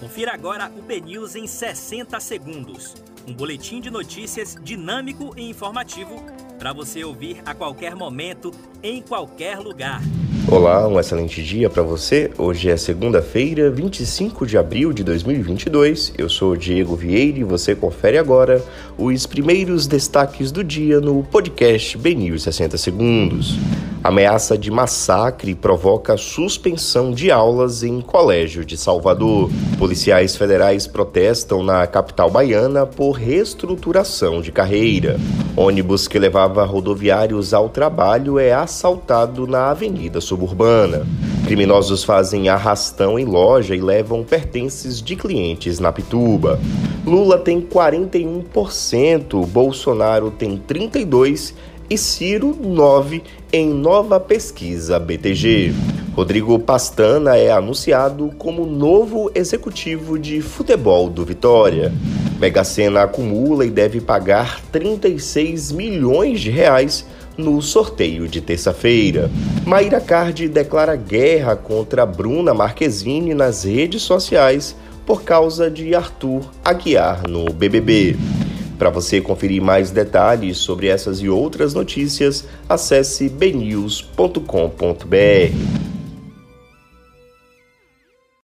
Confira agora o BNews em 60 segundos. Um boletim de notícias dinâmico e informativo para você ouvir a qualquer momento, em qualquer lugar. Olá, um excelente dia para você. Hoje é segunda-feira, 25 de abril de 2022. Eu sou Diego Vieira e você confere agora os primeiros destaques do dia no podcast BNews 60 segundos. Ameaça de massacre provoca suspensão de aulas em colégio de Salvador. Policiais federais protestam na capital baiana por reestruturação de carreira. Ônibus que levava rodoviários ao trabalho é assaltado na Avenida Suburbana. Criminosos fazem arrastão em loja e levam pertences de clientes na Pituba. Lula tem 41%, Bolsonaro tem 32% e Ciro 9 em nova pesquisa BTG. Rodrigo Pastana é anunciado como novo executivo de futebol do Vitória. Mega Sena acumula e deve pagar 36 milhões de reais no sorteio de terça-feira. Mayra Card declara guerra contra Bruna Marquezine nas redes sociais por causa de Arthur Aguiar no BBB. Para você conferir mais detalhes sobre essas e outras notícias, acesse bnews.com.br.